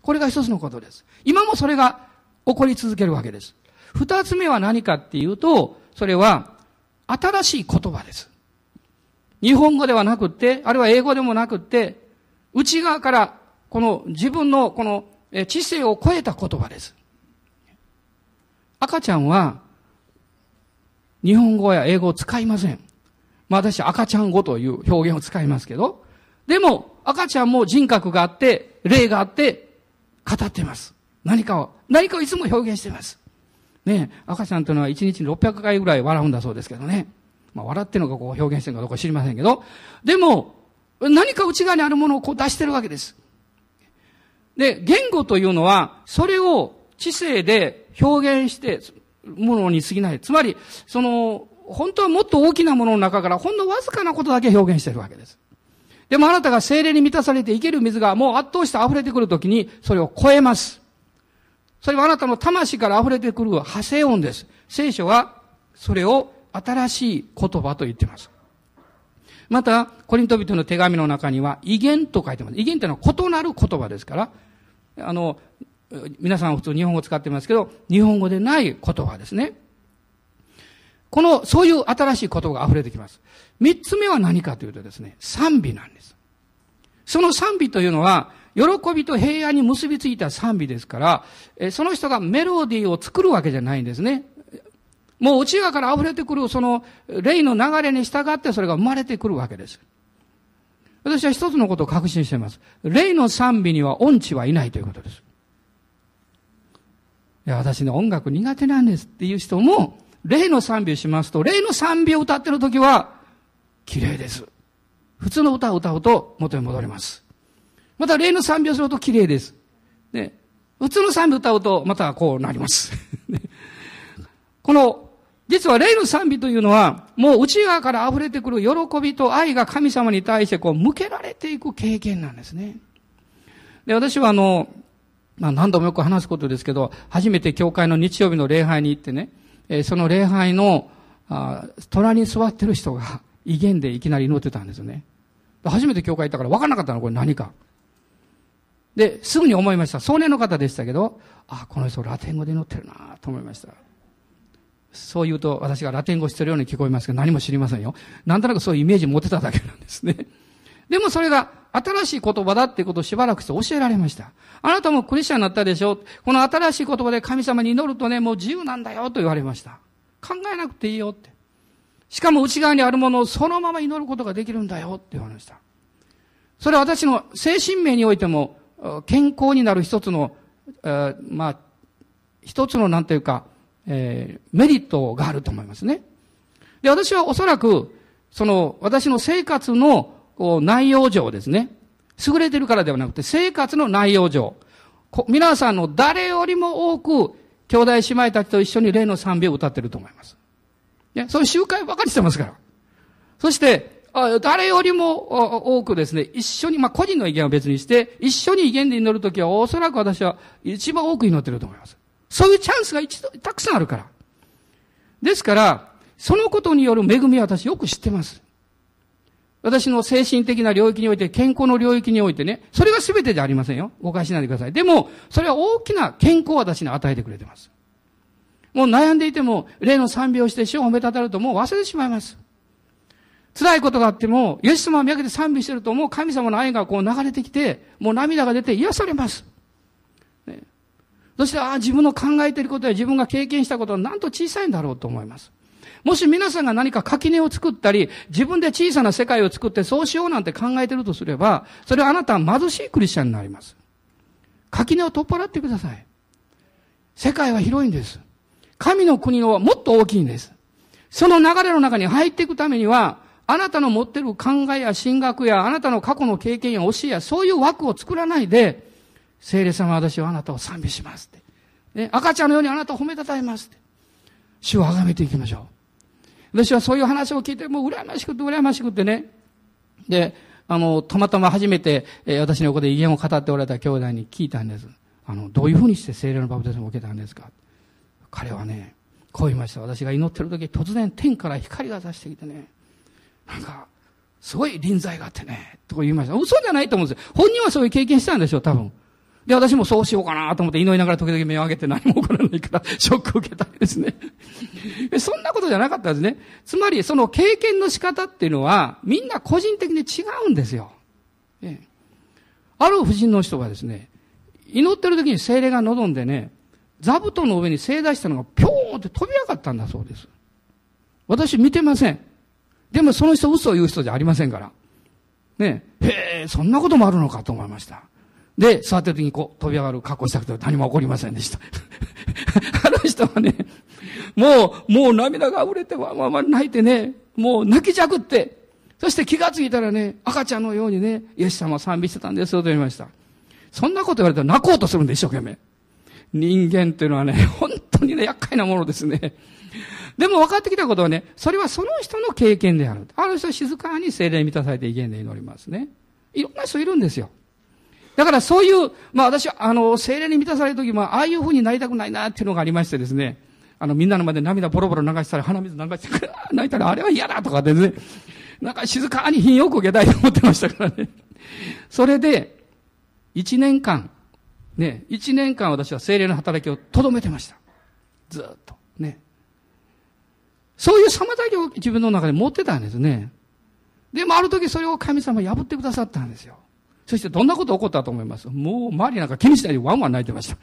Speaker 1: これが一つのことです。今もそれが起こり続けるわけです。二つ目は何かっていうと、それは新しい言葉です。日本語ではなくて、あるいは英語でもなくて、内側からこの自分のこの知性を超えた言葉です。赤ちゃんは、日本語や英語を使いません。まあ私赤ちゃん語という表現を使いますけど、でも赤ちゃんも人格があって、霊があって、語っています。何かを、何かをいつも表現しています。ね赤ちゃんというのは1日に600回ぐらい笑うんだそうですけどね。まあ笑ってるのかこう表現してるのかどうか知りませんけど、でも、何か内側にあるものをこう出してるわけです。で、言語というのは、それを知性で表現して、ものに過ぎない。つまり、その、本当はもっと大きなものの中から、ほんのわずかなことだけ表現しているわけです。でもあなたが精霊に満たされて生ける水がもう圧倒して溢れてくるときに、それを超えます。それはあなたの魂から溢れてくる派生音です。聖書はそれを新しい言葉と言っています。また、コリント人の手紙の中には、威厳と書いてます。威厳ってのは異なる言葉ですから、あの、皆さん普通日本語使ってますけど、日本語でない言葉ですね。この、そういう新しい言葉が溢れてきます。三つ目は何かというとですね、賛美なんです。その賛美というのは、喜びと平安に結びついた賛美ですから、その人がメロディーを作るわけじゃないんですね。もう内側から溢れてくるその霊の流れに従ってそれが生まれてくるわけです。私は一つのことを確信しています。霊の賛美には音痴はいないということです。いや、私ね、音楽苦手なんですっていう人も、霊の賛美をしますと、霊の賛美を歌ってる時は、綺麗です。普通の歌を歌うと元に戻ります。また霊の賛美をすると綺麗です。ね、普通の賛美を歌うとまたこうなります。この、実は霊の賛美というのは、もう内側から溢れてくる喜びと愛が神様に対してこう向けられていく経験なんですね。で、私はあの、まあ何度もよく話すことですけど、初めて教会の日曜日の礼拝に行ってね、え、その礼拝の、あ隣に座ってる人が威厳でいきなり祈ってたんですよね。初めて教会行ったから分からなかったの、これ何か。で、すぐに思いました。壮年の方でしたけど、あ、この人ラテン語で祈ってるなと思いました。そう言うと私がラテン語してるように聞こえますけど何も知りませんよ。なんとなくそういうイメージ持てただけなんですね。でもそれが新しい言葉だってことをしばらくして教えられました。あなたもクリスチャンになったでしょこの新しい言葉で神様に祈るとね、もう自由なんだよと言われました。考えなくていいよって。しかも内側にあるものをそのまま祈ることができるんだよって言われました。それは私の精神面においても健康になる一つの、まあ、一つのなんていうか、えー、メリットがあると思いますね。で、私はおそらく、その、私の生活のこう内容上ですね。優れてるからではなくて、生活の内容上。皆さんの誰よりも多く、兄弟姉妹たちと一緒に霊の賛美を歌ってると思います。ね、そういう集会ばかりしてますから。そして、誰よりも多くですね、一緒に、まあ、個人の意見は別にして、一緒に意見で祈るときは、おそらく私は一番多く祈ってると思います。そういうチャンスが一度、たくさんあるから。ですから、そのことによる恵みは私よく知ってます。私の精神的な領域において、健康の領域においてね、それが全てじゃありませんよ。誤解しないでください。でも、それは大きな健康を私に与えてくれてます。もう悩んでいても、例の賛美をして主を褒めたたるともう忘れてしまいます。辛いことがあっても、イエス様を見上げて賛美してると、もう神様の愛がこう流れてきて、もう涙が出て癒されます。そして、ああ、自分の考えていることや自分が経験したことはなんと小さいんだろうと思います。もし皆さんが何か垣根を作ったり、自分で小さな世界を作ってそうしようなんて考えているとすれば、それはあなたは貧しいクリスチャンになります。垣根を取っ払ってください。世界は広いんです。神の国のはもっと大きいんです。その流れの中に入っていくためには、あなたの持ってる考えや進学や、あなたの過去の経験や教えや、そういう枠を作らないで、聖霊様私はあなたを賛美しますって。ね、赤ちゃんのようにあなたを褒めたたえますって。主を崇めていきましょう。私はそういう話を聞いて、もう羨ましくて羨ましくてね。で、あの、たまたま初めて、えー、私の横で威厳を語っておられた兄弟に聞いたんです。あの、どういうふうにして聖霊のバプテスマを受けたんですか彼はね、こう言いました。私が祈ってる時、突然天から光が差してきてね、なんか、すごい臨在があってね、と言いました。嘘じゃないと思うんですよ。本人はそういう経験したんでしょう、多分。で、私もそうしようかなと思って祈りながら時々目を上げて何も起こらないから、ショックを受けたりですね。そんなことじゃなかったですね。つまり、その経験の仕方っていうのは、みんな個人的に違うんですよ。ある夫人の人がですね、祈ってる時に精霊が望んでね、座布団の上に精出したのがぴょーんって飛び上がったんだそうです。私見てません。でもその人嘘を言う人じゃありませんから。ねへえ、そんなこともあるのかと思いました。で、座ってる時にこう飛び上がる格好したくて何も起こりませんでした。あの人はね、もう、もう涙が溢れてわんわわ泣いてね、もう泣きじゃくって、そして気がついたらね、赤ちゃんのようにね、イエス様賛美してたんですよと言いました。そんなこと言われたら泣こうとするんで一生懸命。人間っていうのはね、本当にね、厄介なものですね。でも分かってきたことはね、それはその人の経験である。ある人は静かに精霊に満たされて威厳で祈りますね。いろんな人いるんですよ。だからそういう、まあ私は、あの、精霊に満たされる時も、ああいう風になりたくないなっていうのがありましてですね、あの、みんなの前で涙ボロボロ流したり、鼻水流して、泣いたら、あれは嫌だとかですね、なんか静かに品よく受けたいと思ってましたからね。それで、一年間、ね、一年間私は精霊の働きをとどめてました。ずっと。ね。そういう妨げを自分の中で持ってたんですね。でもある時それを神様破ってくださったんですよ。そしてどんなこと起こったと思います？もう周りなんか気にしないでワンワン泣いてました。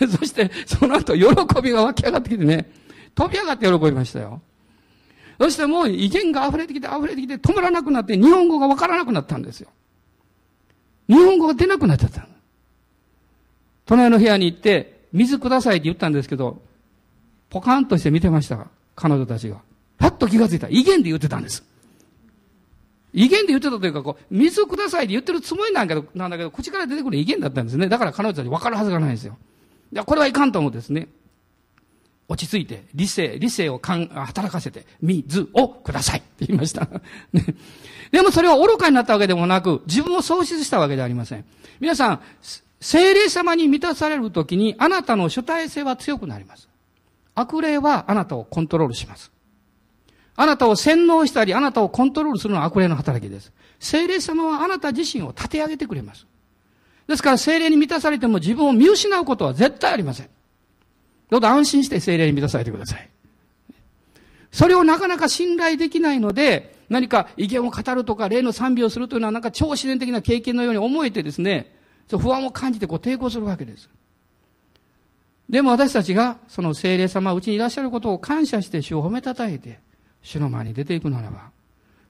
Speaker 1: そしてその後喜びが湧き上がってきてね、飛び上がって喜びましたよ。そしてもう威厳が溢れてきて溢れてきて止まらなくなって日本語がわからなくなったんですよ。日本語が出なくなっちゃった。隣の部屋に行って水くださいって言ったんですけど、ポカンとして見てました、彼女たちが。パッと気がついた。威厳で言ってたんです。威厳で言ってたというか、こう、水をくださいって言ってるつもりなんだけど、なんだけど、口から出てくる威厳だったんですね。だから彼女たち分かるはずがないんですよ。いや、これはいかんと思うんですね。落ち着いて、理性、理性をかん働かせて、水をくださいって言いました。ね、でもそれは愚かになったわけでもなく、自分を喪失したわけではありません。皆さん、精霊様に満たされるときに、あなたの主体性は強くなります。悪霊はあなたをコントロールします。あなたを洗脳したり、あなたをコントロールするのは悪霊の働きです。精霊様はあなた自身を立て上げてくれます。ですから精霊に満たされても自分を見失うことは絶対ありません。どうぞ安心して精霊に満たされてください。それをなかなか信頼できないので、何か意見を語るとか、霊の賛美をするというのはなんか超自然的な経験のように思えてですね、不安を感じてこう抵抗するわけです。でも私たちがその精霊様うちにいらっしゃることを感謝して主を褒めたたえて、主の前に出ていくならば、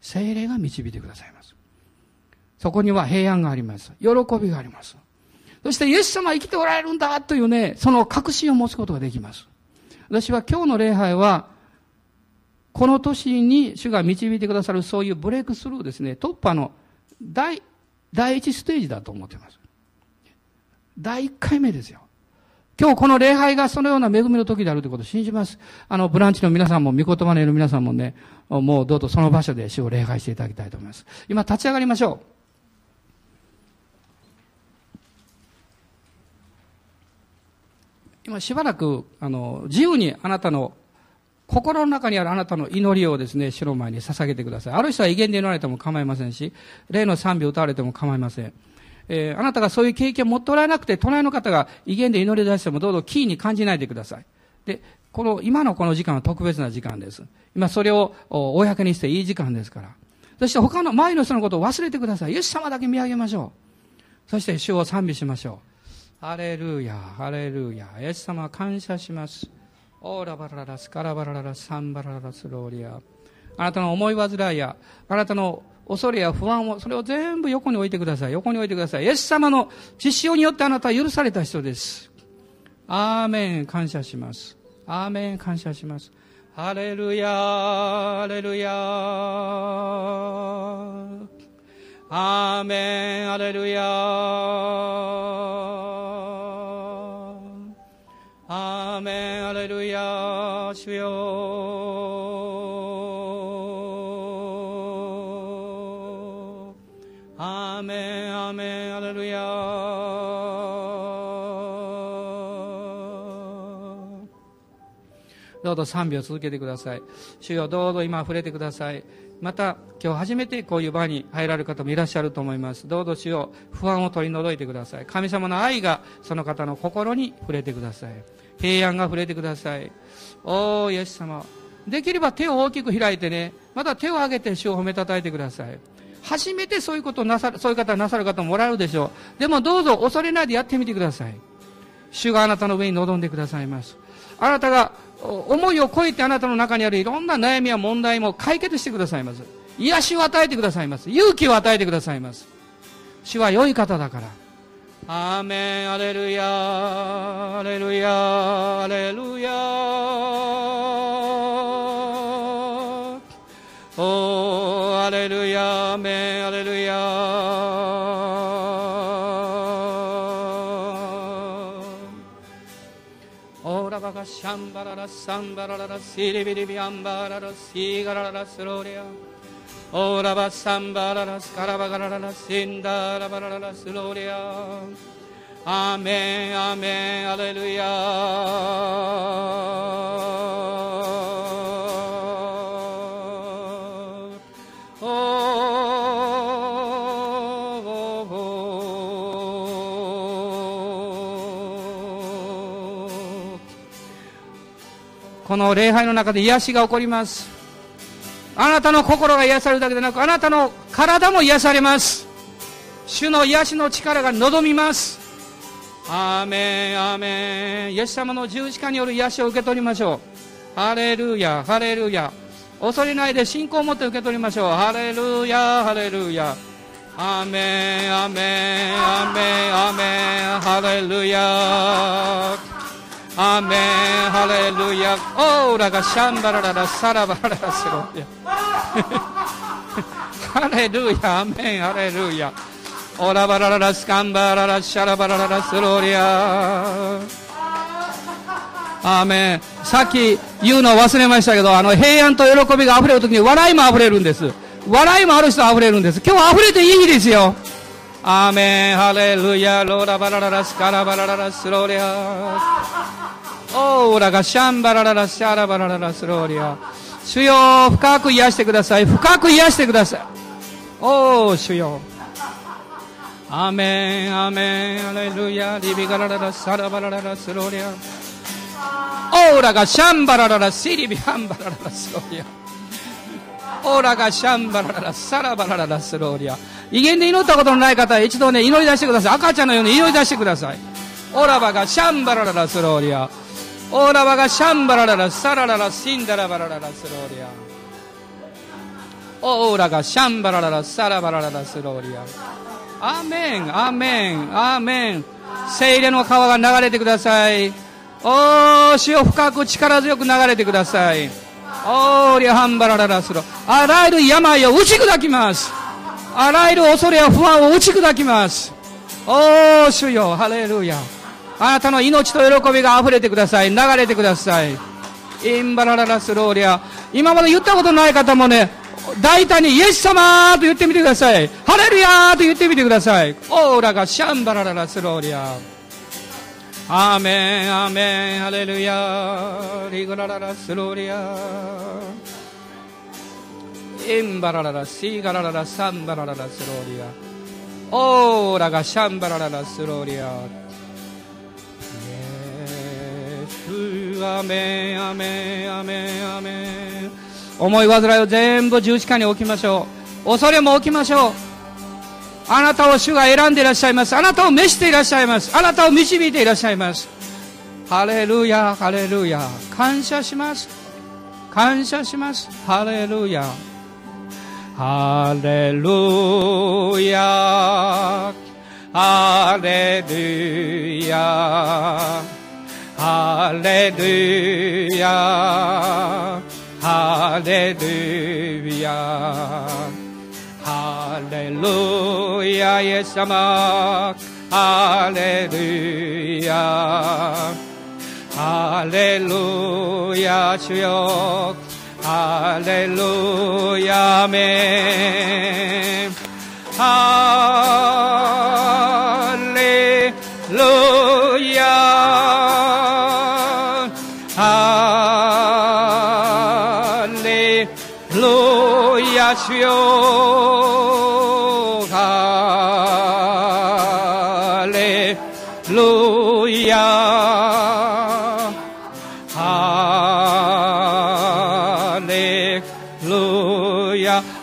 Speaker 1: 精霊が導いてくださいます。そこには平安があります。喜びがあります。そしてイエス様生きておられるんだというね、その確信を持つことができます。私は今日の礼拝は、この年に主が導いてくださるそういうブレイクスルーですね、突破の第、第一ステージだと思っています。第一回目ですよ。今日この礼拝がそのような恵みの時であるということを信じます。あの、ブランチの皆さんも、御言葉のいる皆さんもね、もうどうぞその場所で主を礼拝していただきたいと思います。今立ち上がりましょう。今しばらく、あの、自由にあなたの心の中にあるあなたの祈りをですね、主の前に捧げてください。ある人は威厳で祈られても構いませんし、霊の賛美を歌われても構いません。えー、あなたがそういう経験を持っておられなくて、隣の方が威厳で祈り出してもどうぞキーに感じないでください。で、この、今のこの時間は特別な時間です。今それを公にしていい時間ですから。そして他の前の人のことを忘れてください。イエス様だけ見上げましょう。そして主を賛美しましょう。ハレルヤ、ハレルヤ。イエス様感謝します。オーラバララスカラバララスサンバララスローリア。あなたの思い煩いや、あなたの恐れや不安を、それを全部横に置いてください。横に置いてください。イエス様の実証によってあなたは許された人です。アーメン、感謝します。アーメン、感謝します。ハレルヤハレルヤアーメン、ハレルヤアーメン、ハレルヤ主ようぞ賛美を続けてください。主よ、どうぞ今触れてください。また、今日初めてこういう場に入られる方もいらっしゃると思います。どうぞ主よ、不安を取り除いてください。神様の愛がその方の心に触れてください。平安が触れてください。おー、イエス様。できれば手を大きく開いてね、また手を挙げて主を褒めたたえてください。初めてそういうことをなさる、そういう方なさる方もおられるでしょう。でもどうぞ恐れないでやってみてください。主があなたの上に臨んでくださいます。あなたが思いを超えてあなたの中にあるいろんな悩みや問題も解決してくださいます。癒しを与えてくださいます。勇気を与えてくださいます。主は良い方だから。アーメン、アレルヤ、アレルヤ、アレルヤ。バガシャンバララサンバラララシリビリビアンバララシガララスローリアオラバサンバララスカラバガラララシンダラバラララの礼拝の中で癒しが起こります。あなたの心が癒されるだけでなくあなたの体も癒されます。主の癒しの力が望みます。アーメンアーメン。イエス様の十字架による癒しを受け取りましょう。ハレルヤハレルヤ。恐れないで信仰を持って受け取りましょう。ハレルヤハレルヤ。アーメンアーメンアーメンアメン。ハレルヤ。アメンハレルヤオーラがシャンバラララサラバララスロヤハレルヤアメンハレルヤオラバラララスカンバララシャラバラララスロリアアーメンさっき言うの忘れましたけどあの平安と喜びが溢れる時に笑いも溢れるんです。笑いもある人は溢れるんです。今日は溢れていい日ですよ。アーメンハレルヤローラバラララスカラバラララスローリアオーラがシャンバラララシャラバラララスローリア主よ深く癒してください。深く癒してください。おお主よ。アメンアメンアレルヤリビガラララサラバラララスローリアオーラがシャンバラララシリビハンバラララスローリアオーラがシャンバラララサラバラララスローリア。威厳で祈ったことのない方は一度ね祈り出してください。赤ちゃんのように祈り出してください。オーラバがシャンバラララスローリア。オーラバがシャンバラララサラララシンダラバラララスローリア。オーラがシャンバラララサラバラララスローリア。アーメンアーメンアーメン。精霊の川が流れてください。おー主を深く力強く流れてください。おーリハンバラララスロあらゆる病を打ち砕きますあらゆる恐れや不安を打ち砕きますおー主よハレルヤあなたの命と喜びが溢れてください。流れてください。インバラララスローリア。今まで言ったことない方もね、大胆にイエス様と言ってみてください。ハレルヤと言ってみてください。オーラがシャンバラララスローリア。アーメン、アーメン、ハレルヤ。リグラララスローリア。インバラララ、シーガラララ、サンバラララスローリア。オーラがシャンバラララスローリア。アメンアメンアメンアメン思い煩いを全部十字架に置きましょう恐れも置きましょうあなたを主が選んでいらっしゃいます。あなたを召していらっしゃいます。あなたを導いていらっしゃいます。ハレルヤハレルヤ。感謝します。感謝します。ハレルヤ。ハレルヤ。ハレルヤ。ハレルヤ。ハレルヤ。ハレルヤイエス様ハレルヤハレルヤ主よハレルヤメハ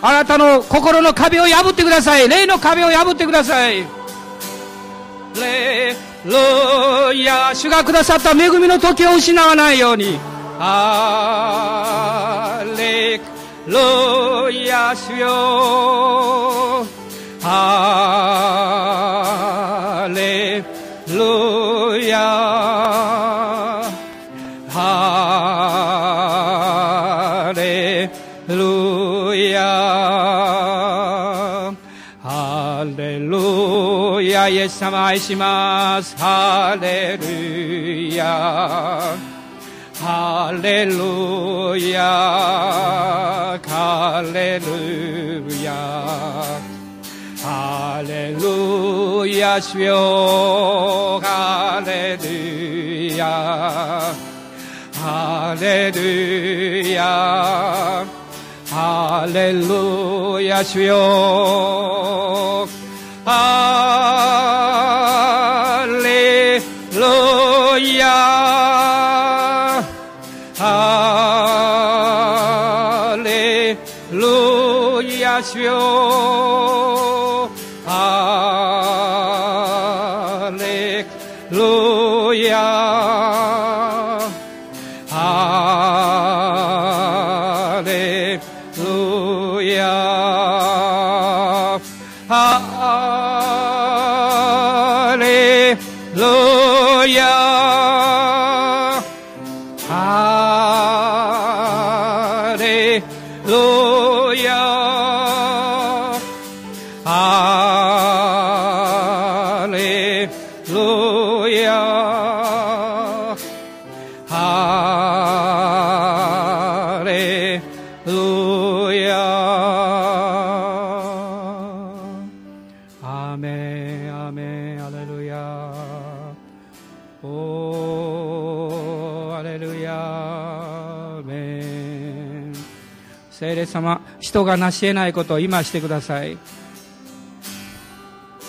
Speaker 1: あなたの心の壁を破ってください。霊の壁を破ってください。レルヤー。主がくださった恵みの時を失わないように。ハレロイヤ主よ。ハレルヤルヤイエス様愛しますハレルヤハレルヤハレルヤハレルヤ主よハレルヤハレルヤハレルヤ主よハレルヤハレルヤ主人が成し得ないことを今してください。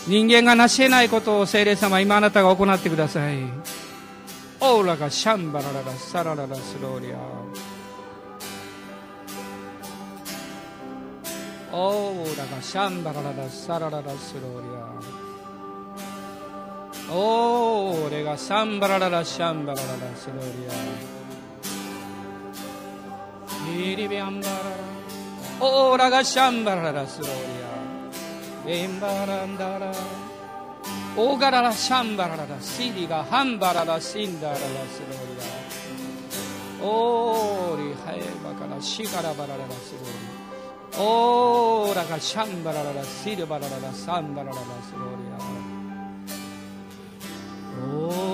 Speaker 1: 人間が成し得ないことを聖霊様今あなたが行ってください。オーラがシャンバラララサラララスローリア。オーラがシャンバラララサラララスローリア。オーレがサンバラララシャンバラララスローリア。イリビアンバララオーラがシャンバララスローリア。エンバランダラ。オーガララシャンバラララシリがハンバララシンダララスローリア。オーリハエバカラシガラバラララスローリア。オーラがシャンバラララシルバラララサンバラララスローリア。オー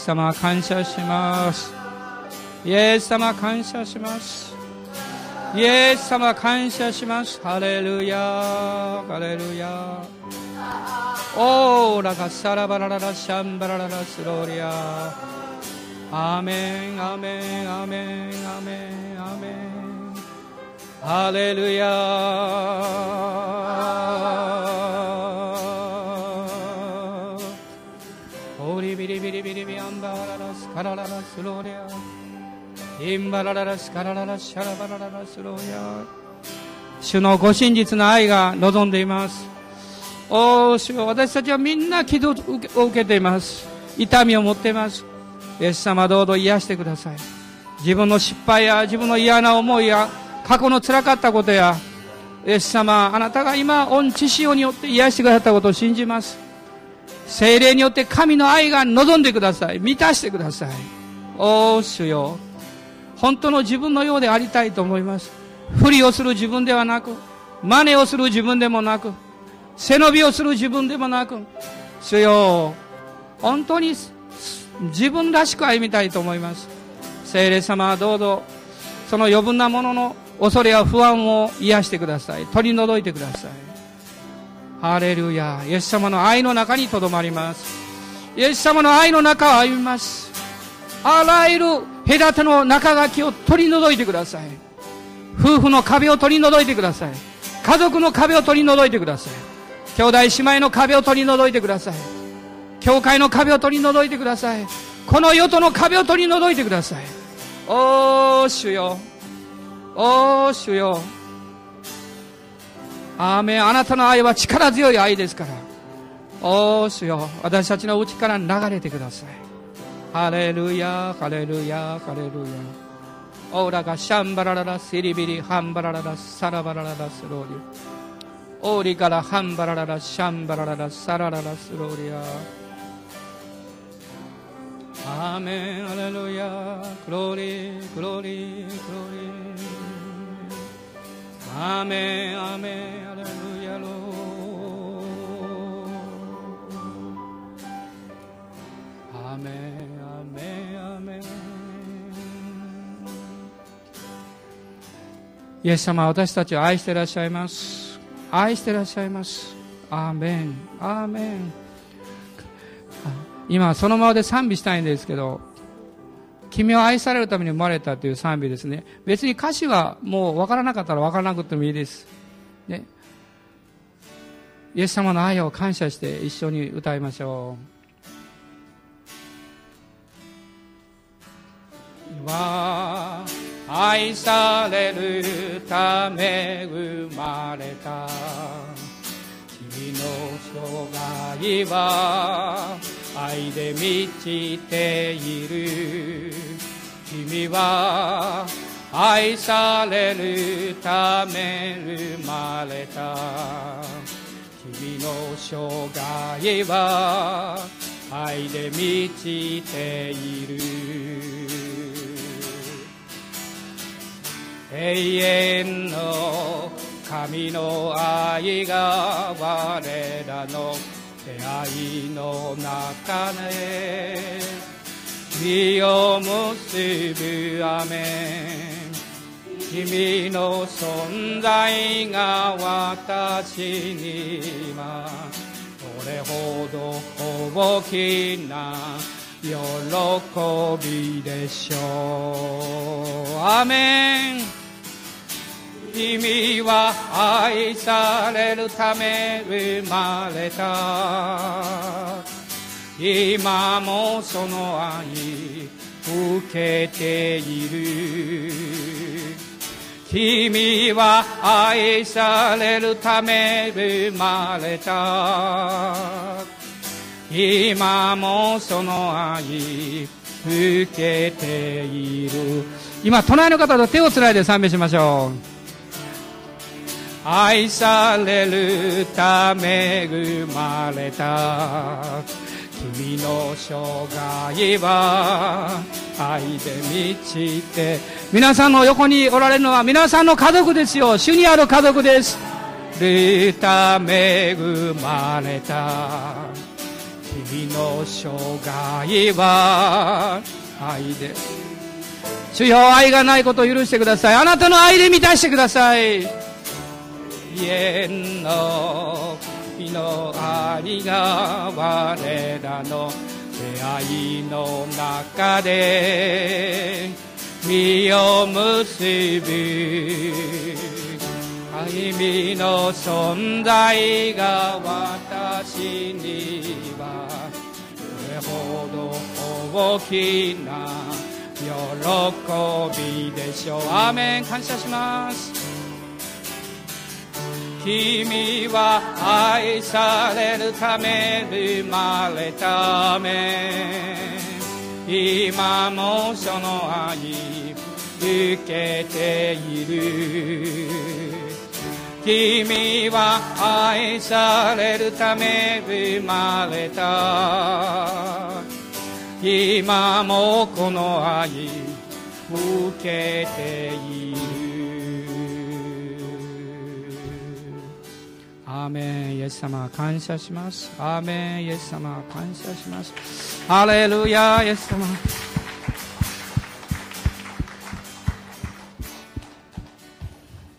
Speaker 1: ス様感謝します。イエス様感謝します。イエス様感謝します。ハレルヤハレルヤオーラがサラバラララシャンバラララスローリアアメンアメンアメンアメンアメン。ハレルヤカラララスローリアインバラララスカラララシャラバラララスローリア主のご真実な愛が望んでいますおー主よ私たちはみんな気を受けています痛みを持っていますイエス様どうぞ癒してください自分の失敗や自分の嫌な思いや過去の辛かったことやイエス様あなたが今御知潮によって癒してくださったことを信じます精霊によって神の愛が望んでください。満たしてください。おー主よ。本当の自分のようでありたいと思います。不利をする自分ではなく真似をする自分でもなく背伸びをする自分でもなく主よ。本当に自分らしく歩みたいと思います。聖霊様はどうぞその余分なものの恐れや不安を癒してください。取り除いてください。ハレルヤイエス様の愛の中にとどまります。イエス様の愛の中を歩みます。あらゆる隔ての中書きを取り除いてください。夫婦の壁を取り除いてください。家族の壁を取り除いてください。兄弟姉妹の壁を取り除いてください。教会の壁を取り除いてください。この世との壁を取り除いてください。おー主よ。おー主よ。アーメンあなたの愛は力強い愛ですから。おー主よ。私たちの内から流れてください。ハレルヤハレルヤハレルヤ。オーラがシャンバラララシリビリハンバラララサラバラララスローリオーリからハンバラララシャンバラララサラララスローリア。アーメンハレルヤ。クローリークローリークローリーアーメンアーメンイエス様は私たちを愛していらっしゃいます。愛していらっしゃいます。アーメン。アーメン。今そのままで賛美したいんですけど君を愛されるために生まれたという賛美ですね。別に歌詞はもう分からなかったら分からなくてもいいです、ね、イエス様の愛を感謝して一緒に歌いましょう。は愛されるため生まれた。君の生涯は愛で満ちている。君は愛されるため生まれた。君の生涯は愛で満ちている。永遠の神の愛が我らの出会い。の中で身を結ぶ雨君の存在が私にはどれほど大きな喜びでしょうアメン君は愛されるため生まれた。今もその愛受けている。君は愛されるため生まれた。今もその愛受けている。今隣の方と手をつないで賛美しましょう。愛されるため生まれた君の生涯は愛で満ちて皆さんの横におられるのは皆さんの家族ですよ。主にある家族です。るため生まれた。君の生涯は愛で。主よ愛がないことを許してください。あなたの愛で満たしてください。縁の日のありが我らの出会いの中で身を結ぶ歩みの存在が私にはどれほど大きな喜びでしょう。アーメン。感謝します。君は愛されるため生まれため今もその愛受けている。君は愛されるため生まれた。今もこの愛受けている。アーメンイエス様感謝します。アーメンイエス様感謝します。ハレルヤイエス様。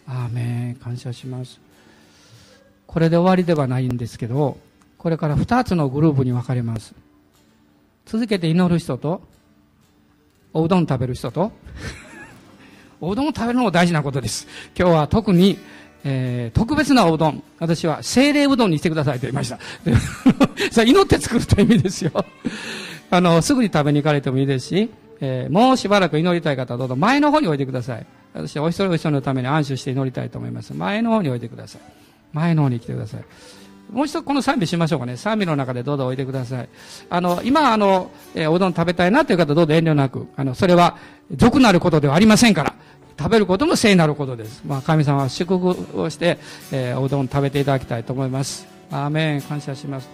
Speaker 1: アーメン感謝します。これで終わりではないんですけどこれから2つのグループに分かれます。続けて祈る人とおうどん食べる人と おうどんを食べるのも大事なことです。今日は特にえー、特別なおうどん、私は精霊うどんにしてくださいと言いました。それ祈って作るという意味ですよ。あの、すぐに食べに行かれてもいいですし、えー、もうしばらく祈りたい方はどうぞ前の方に置いてください。私はお一人お一人のために安心して祈りたいと思います。前の方に置いてください。前の方に来てください。もう一度この賛美しましょうかね。賛美の中でどうぞ置いてください。あの、今、あの、えー、おうどん食べたいなという方どうぞ遠慮なく。あの、それは、俗なることではありませんから。食べることも聖なることです。まあ、神様は祝福をして、えー、おうどん食べていただきたいと思います。アーメン。感謝します。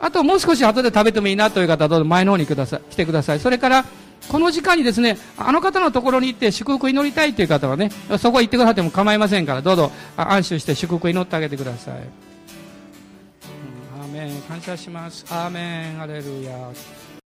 Speaker 1: あともう少し後で食べてもいいなという方はどうぞ前の方にください来てください。それから、この時間にですね、あの方のところに行って祝福祈りたいという方はね、そこ行ってくださっても構いませんから、どうぞ安心して祝福祈ってあげてください。アーメン感謝します。アーメンハレルヤ